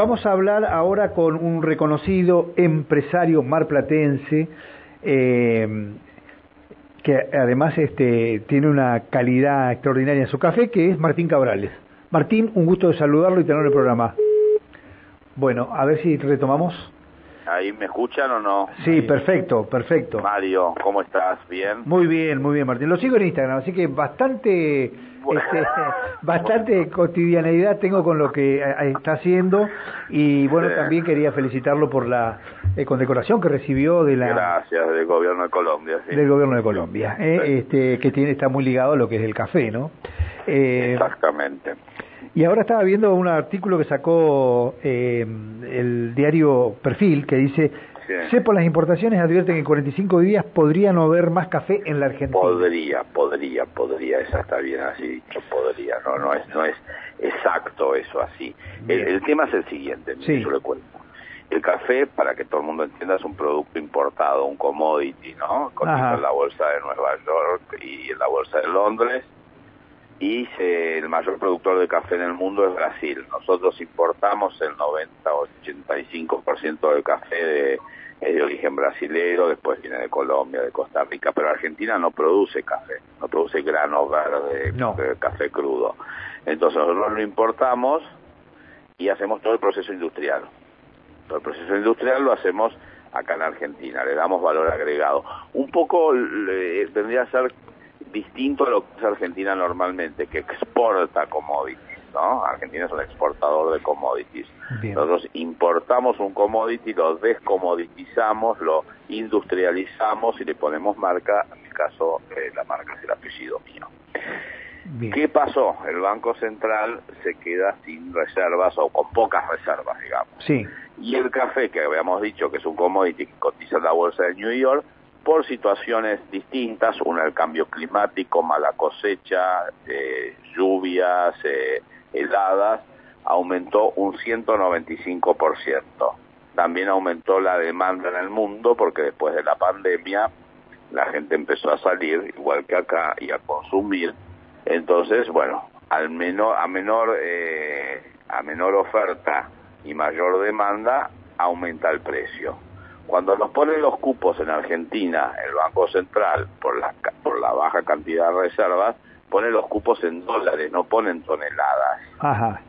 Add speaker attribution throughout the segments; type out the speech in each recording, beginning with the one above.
Speaker 1: Vamos a hablar ahora con un reconocido empresario marplatense eh, que además este, tiene una calidad extraordinaria en su café, que es Martín Cabrales. Martín, un gusto de saludarlo y tener el programa. Bueno, a ver si retomamos.
Speaker 2: ¿Ahí me escuchan o no?
Speaker 1: Sí, perfecto, perfecto.
Speaker 2: Mario, ¿cómo estás? ¿Bien?
Speaker 1: Muy bien, muy bien, Martín. Lo sigo en Instagram, así que bastante, este, bastante cotidianeidad tengo con lo que eh, está haciendo y bueno, también quería felicitarlo por la eh, condecoración que recibió de la...
Speaker 2: Gracias, del gobierno de Colombia. Sí.
Speaker 1: Del gobierno de Colombia, eh, este, que tiene está muy ligado a lo que es el café, ¿no?
Speaker 2: Eh, Exactamente.
Speaker 1: Y ahora estaba viendo un artículo que sacó eh, el diario Perfil que dice, sí. por las importaciones advierte que en 45 días podría no haber más café en la Argentina.
Speaker 2: Podría, podría, podría, esa está bien así dicho, podría, no, no es, no es exacto eso así. El, el, tema es el siguiente, sí. yo le cuento. El café, para que todo el mundo entienda, es un producto importado, un commodity, ¿no? Cotiza en la bolsa de Nueva York y en la bolsa de Londres y el mayor productor de café en el mundo es Brasil. Nosotros importamos el 90-85% del café de, origen brasilero, después viene de Colombia, de Costa Rica, pero Argentina no produce café, no produce grano verde,
Speaker 1: no.
Speaker 2: de café crudo. Entonces nosotros lo importamos y hacemos todo el proceso industrial. Todo el proceso industrial lo hacemos acá en Argentina, le damos valor agregado. Un poco le, tendría que ser distinto a lo que es Argentina normalmente, que exporta commodities, ¿no? Argentina es un exportador de commodities.
Speaker 1: Bien.
Speaker 2: Nosotros importamos un commodity, lo descommoditizamos, lo industrializamos y le ponemos marca, en mi caso eh, la marca es el apellido mío.
Speaker 1: Bien.
Speaker 2: ¿Qué pasó? El Banco Central se queda sin reservas o con pocas reservas, digamos.
Speaker 1: Sí.
Speaker 2: Y el café, que habíamos dicho que es un commodity que cotiza en la bolsa de New York, por situaciones distintas, una el cambio climático, mala cosecha, eh, lluvias, eh, heladas, aumentó un 195%. También aumentó la demanda en el mundo porque después de la pandemia la gente empezó a salir, igual que acá, y a consumir. Entonces, bueno, al menor, a menor eh, a menor oferta y mayor demanda aumenta el precio. Cuando nos ponen los cupos en Argentina, el Banco Central, por la, por la baja cantidad de reservas, pone los cupos en dólares, no ponen toneladas.
Speaker 1: Ajá.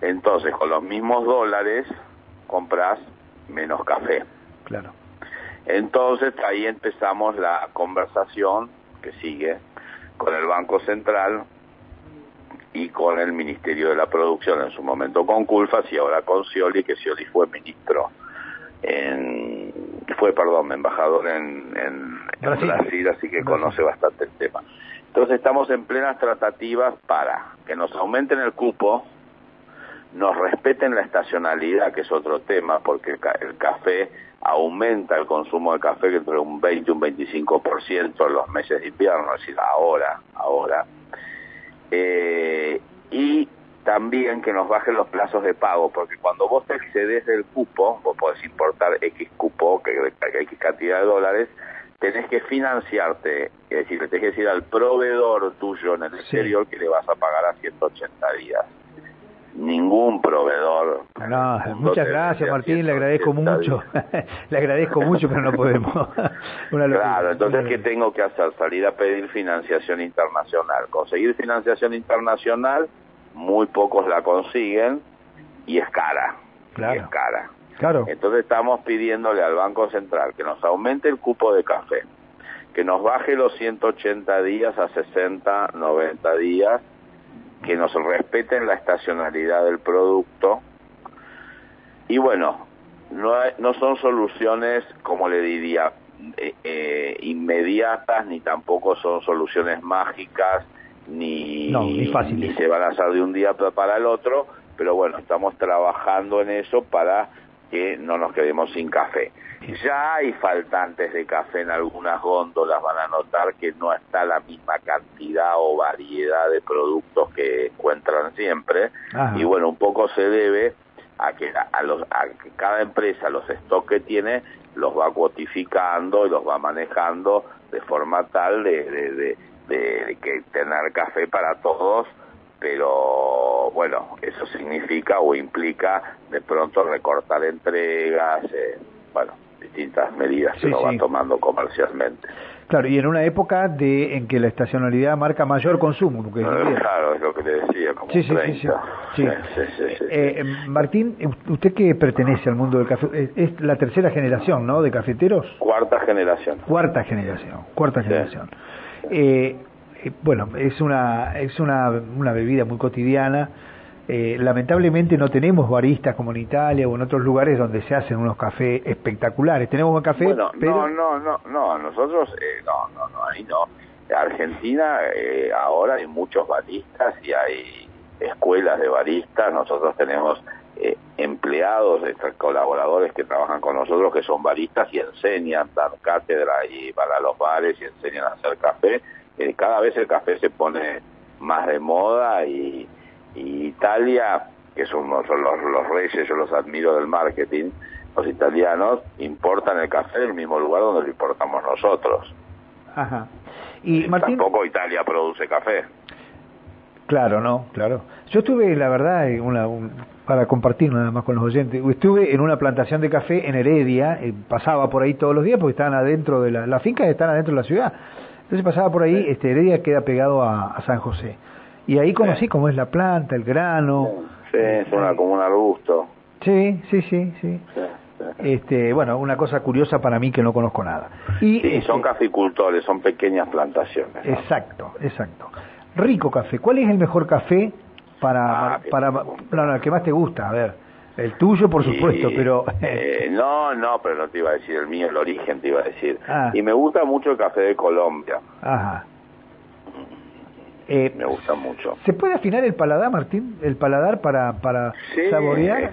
Speaker 2: Entonces, con los mismos dólares, compras menos café.
Speaker 1: Claro.
Speaker 2: Entonces, ahí empezamos la conversación que sigue con el Banco Central y con el Ministerio de la Producción, en su momento con Culfas y ahora con Scioli, que Scioli fue ministro en, fue, perdón, embajador en, en,
Speaker 1: Brasil.
Speaker 2: en Brasil, así que
Speaker 1: Brasil.
Speaker 2: conoce bastante el tema. Entonces estamos en plenas tratativas para que nos aumenten el cupo, nos respeten la estacionalidad, que es otro tema, porque el, ca el café aumenta el consumo de café que entre un 20 y un 25% en los meses de invierno, es decir, ahora, ahora. Eh, y también que nos bajen los plazos de pago, porque cuando vos te excedes del cupo, vos podés importar X cupo, que, que X cantidad de dólares, tenés que financiarte, es decir, le tenés que decir al proveedor tuyo en el
Speaker 1: Sí.
Speaker 2: exterior que le vas a pagar a 180 días. Ningún proveedor.
Speaker 1: No, muchas gracias Martín, le agradezco
Speaker 2: 180
Speaker 1: mucho. le agradezco mucho, pero no podemos. Una.
Speaker 2: Claro, entonces, ¿qué tengo que hacer? Salir a pedir financiación internacional. Conseguir financiación internacional, muy pocos la consiguen y es cara.
Speaker 1: Claro.
Speaker 2: Y es cara.
Speaker 1: Claro.
Speaker 2: Entonces estamos pidiéndole al Banco Central que nos aumente el cupo de café, que nos baje los 180 días a 60, 90 días, que nos respeten la estacionalidad del producto. Y bueno, no, no son soluciones, como le diría, eh, eh, inmediatas, ni tampoco son soluciones mágicas, ni,
Speaker 1: No, ni
Speaker 2: se van a hacer de un día pa- para el otro, pero bueno, estamos trabajando en eso para que no nos quedemos sin café. Ya hay faltantes de café en algunas góndolas, van a notar que no está la misma cantidad o variedad de productos que encuentran siempre,
Speaker 1: Ajá.
Speaker 2: y bueno, un poco se debe a que a, a los a que cada empresa los stocks que tiene los va cuotificando y los va manejando de forma tal de, de, de- de que tener café para todos pero bueno, eso significa o implica de pronto recortar entregas, eh, bueno, distintas medidas que uno va tomando comercialmente.
Speaker 1: Claro, y en una época de en que la estacionalidad marca mayor consumo.
Speaker 2: Porque claro, es lo que le decía, como sí, sí,
Speaker 1: sí, eh, Martín, usted que pertenece al mundo del café, es la tercera generación, ¿no?, de cafeteros.
Speaker 2: Cuarta generación.
Speaker 1: Cuarta generación, cuarta generación. Eh, eh, bueno, es una es una, una bebida muy cotidiana eh, lamentablemente no tenemos baristas como en Italia o en otros lugares donde se hacen unos cafés espectaculares. Tenemos un café,
Speaker 2: No, no, no, no, nosotros eh, no, no, no, ahí no. Argentina eh, ahora hay muchos baristas y hay escuelas de baristas. Nosotros tenemos eh, empleados, colaboradores que trabajan con nosotros que son baristas y enseñan, dan cátedra y van a los bares y enseñan a hacer café. cada vez el café se pone más de moda y y Italia, que son, los, los reyes, yo los admiro del marketing, los italianos importan el café del mismo lugar donde lo importamos nosotros.
Speaker 1: Ajá.
Speaker 2: Y Martín... Tampoco Italia produce café.
Speaker 1: Claro, no, claro. Yo estuve, la verdad, una, para compartir nada más con los oyentes, estuve en una plantación de café en Heredia, eh, pasaba por ahí todos los días porque estaban adentro de la, las fincas están adentro de la ciudad. Entonces pasaba por ahí, este Heredia queda pegado a San José. Y ahí conocí cómo es la planta, el grano.
Speaker 2: Sí, es una, como un arbusto.
Speaker 1: Sí, sí, sí, sí. Este, bueno, una cosa curiosa para mí que no conozco nada. Y
Speaker 2: sí, son este, caficultores, son pequeñas plantaciones.
Speaker 1: Exacto, exacto. Rico café. ¿Cuál es el mejor café para, ah, para, no, el que más te gusta? A ver, el tuyo, por supuesto, pero...
Speaker 2: Eh, no, no, pero no te iba a decir el mío, el origen te iba a decir. Ah. Y me gusta mucho el café de Colombia.
Speaker 1: Ajá.
Speaker 2: Eh, me gusta mucho.
Speaker 1: ¿Se puede afinar el paladar, Martín? ¿El paladar para, para saborear?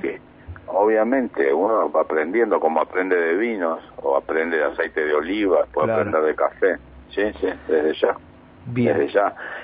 Speaker 2: obviamente, uno va aprendiendo como aprende de vinos o aprende de aceite de oliva, puede aprender de café. Sí, sí, desde ya.
Speaker 1: Bien.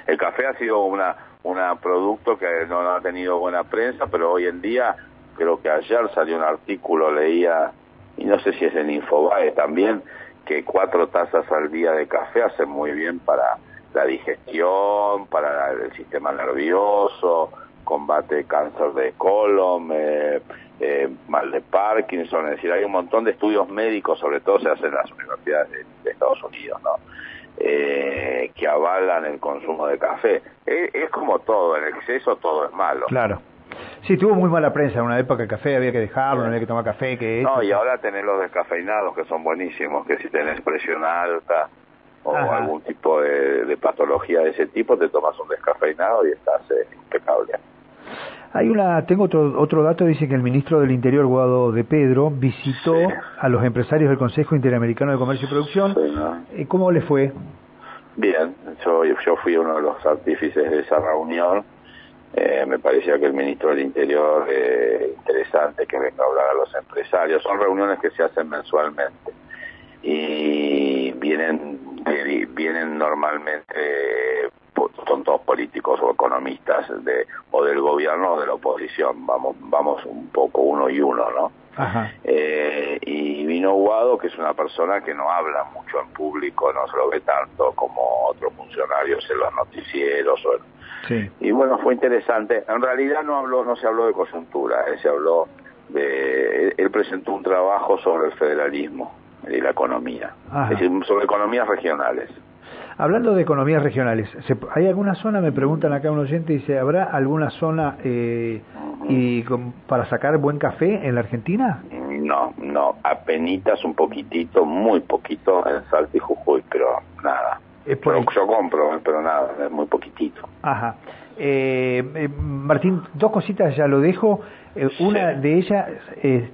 Speaker 2: El café ha sido una, una producto que no ha tenido buena prensa, pero hoy en día, creo que ayer salió un artículo, leía, y no sé si es en Infobae también, que cuatro tazas al día de café hacen muy bien para la digestión, para el sistema nervioso, combate cáncer de colon, eh, eh, mal de Parkinson, es decir, hay un montón de estudios médicos, sobre todo se hacen en las universidades de, Estados Unidos, ¿no? Eh, que avalan el consumo de café. Es, como todo, en exceso todo es malo.
Speaker 1: Claro. Sí, tuvo muy mala prensa en una época el café, había que dejarlo, no había que tomar café, que...
Speaker 2: No, y ahora tenés los descafeinados que son buenísimos, que si tenés presión alta, o algún tipo de, patología de ese tipo, te tomas un descafeinado y estás eh, impecable.
Speaker 1: Hay una, tengo otro, otro dato, dice que el ministro del Interior, Guado de Pedro, visitó a los empresarios del Consejo Interamericano de Comercio y Producción. Sí, ¿Cómo le fue?
Speaker 2: Bien, yo, yo fui uno de los artífices de esa reunión. Eh, me parecía que el ministro del Interior, eh, interesante que venga a hablar a los empresarios. Son reuniones que se hacen mensualmente y vienen vienen normalmente son todos políticos o economistas de o del gobierno o de la oposición. Vamos vamos un poco uno y uno no eh, y vino Guado que es una persona que no habla mucho en público no se lo ve tanto como otros funcionarios en los noticieros o y bueno fue interesante. En realidad no habló no se habló de coyuntura eh, se habló de él presentó un trabajo sobre el federalismo y la economía, es decir, sobre economías regionales.
Speaker 1: Hablando de economías regionales, ¿hay alguna zona, me preguntan acá un oyente, dice, ¿habrá alguna zona eh, y para sacar buen café en la Argentina?
Speaker 2: No, no, apenitas un poquitito, muy poquito en Salta y Jujuy, pero nada. yo, compro, pero nada, es muy poquitito.
Speaker 1: Ajá. Eh, eh, Martín, dos cositas ya lo dejo. una de ellas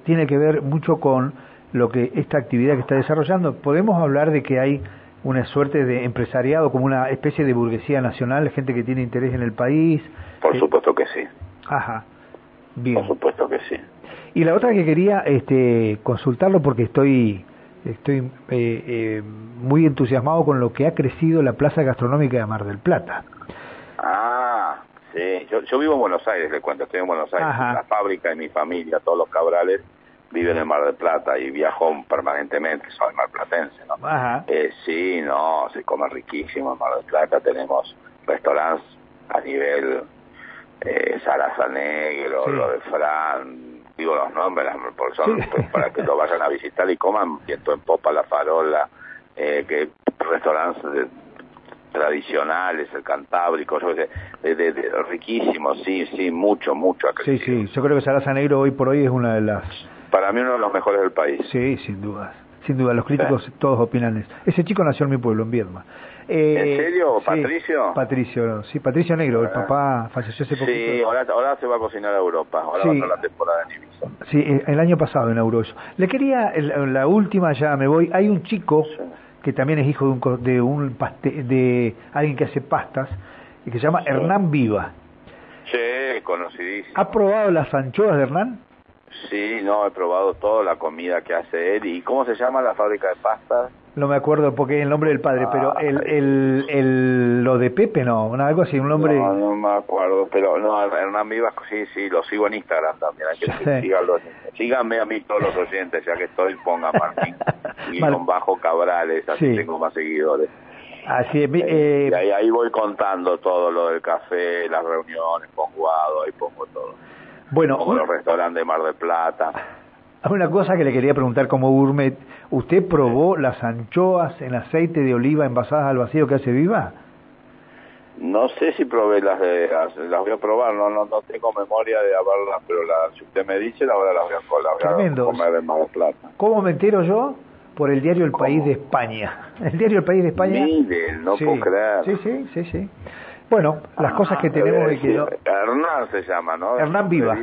Speaker 1: tiene que ver mucho con lo que esta actividad que está desarrollando. ¿Podemos hablar de que hay una suerte de empresariado, como una especie de burguesía nacional, gente que tiene interés en el país?
Speaker 2: Por supuesto que sí.
Speaker 1: Ajá, bien.
Speaker 2: Por supuesto que sí.
Speaker 1: Y la otra que quería este, consultarlo porque estoy estoy eh, eh, muy entusiasmado con lo que ha crecido la Plaza Gastronómica de Mar del Plata.
Speaker 2: Ah, sí. Yo, yo vivo en Buenos Aires, le cuento, estoy en Buenos Aires. La fábrica de mi familia, todos los cabrales, vive en el Mar del Plata y viajo permanentemente, soy marplatense, ¿no? Eh, sí, no, se come riquísimo en Mar del Plata, tenemos restaurantes a nivel eh, Sarasa Negro, lo de Fran, digo los nombres, por son, para que lo vayan a visitar y coman viento en popa, la farola, eh, que restaurantes tradicionales, el cantábrico, yo de, de, riquísimo, sí, sí, mucho, mucho.
Speaker 1: Sí, sí, yo creo que Sarasa Negro hoy por hoy es una de las...
Speaker 2: Para mí uno de los mejores del país.
Speaker 1: Sí, sin duda, sin duda, los críticos todos opinan eso. Ese chico nació en mi pueblo, en Viedma.
Speaker 2: Eh, ¿En serio? ¿Patricio?
Speaker 1: Patricio, sí, Patricio Negro, el papá falleció hace poquito.
Speaker 2: Sí, ahora, ahora se va a cocinar a Europa, ahora va a ser la temporada en Ibiza.
Speaker 1: Sí, eh, el año pasado inauguró eso. Le quería, la última, ya me voy, hay un chico que también es hijo de un, de, un de alguien que hace pastas, y que se llama Hernán Viva.
Speaker 2: Sí, conocidísimo.
Speaker 1: ¿Ha probado las anchoas de Hernán?
Speaker 2: Sí, no, he probado toda la comida que hace él. ¿Y cómo se llama la fábrica de pastas?
Speaker 1: No me acuerdo porque es el nombre del padre, pero ah, el, el, el, lo de Pepe no, algo así, un nombre...
Speaker 2: No, no me acuerdo, pero no, Hernán Vivas, sí, sí, lo sigo en Instagram también, hay que síganme a mí todos los oyentes, ya que estoy, ponga Martín y con bajo Cabrales, así tengo más seguidores.
Speaker 1: Así es, eh,
Speaker 2: y ahí, ahí, voy contando todo lo del café, las reuniones, pongo ahí pongo todo.
Speaker 1: Bueno,
Speaker 2: como los restaurantes de Mar del Plata.
Speaker 1: Una cosa que le quería preguntar como gourmet, ¿usted probó las anchoas en aceite de oliva envasadas al vacío que hace Viva?
Speaker 2: No sé si probé las de las, voy a probar, no, no no tengo memoria de haberlas, pero la, si usted me dice, ahora las voy a, comer en Mar del Plata.
Speaker 1: ¿Cómo me entero yo? Por el diario El País de España. El diario El País de España.
Speaker 2: Mire, no puedo creer.
Speaker 1: Sí, sí, sí, sí. Bueno, las ah, cosas que tenemos
Speaker 2: y que Hernán se llama, ¿no?
Speaker 1: Hernán Viva.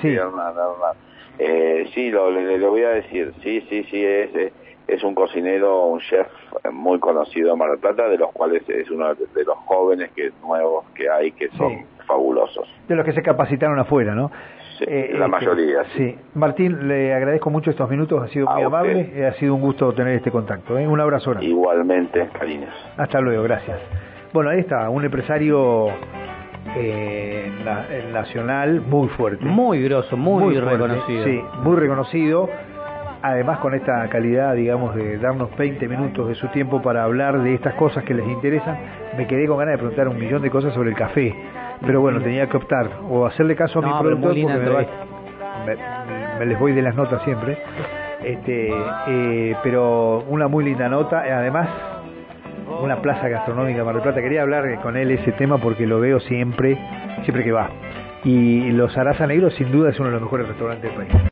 Speaker 2: Sí. Hernán, Hernán. Eh, sí, lo, le, voy a decir. Sí, sí, sí, es, es un cocinero, un chef muy conocido en Mar del Plata, de los cuales es uno de los jóvenes que nuevos que hay que son fabulosos.
Speaker 1: De los que se capacitaron afuera, ¿no?
Speaker 2: Sí, eh, la este, mayoría.
Speaker 1: Sí. Martín, le agradezco mucho estos minutos, ha sido muy amable, eh, ha sido un gusto tener este contacto. Un abrazo.
Speaker 2: Igualmente, cariños.
Speaker 1: Hasta luego, gracias. Bueno, ahí está, un empresario eh, nacional muy fuerte.
Speaker 3: Muy grosso, muy, reconocido.
Speaker 1: Sí, muy reconocido. Además con esta calidad, digamos, de darnos 20 minutos de su tiempo para hablar de estas cosas que les interesan, me quedé con ganas de preguntar un millón de cosas sobre el café. Pero bueno, tenía que optar o hacerle caso a mi productor porque me, me, les voy de las notas siempre. Este, eh, pero una muy linda nota. Además, una plaza gastronómica Mar del Plata. Quería hablar con él ese tema porque lo veo siempre, siempre que va. Y los Araza Negros sin duda es uno de los mejores restaurantes del país.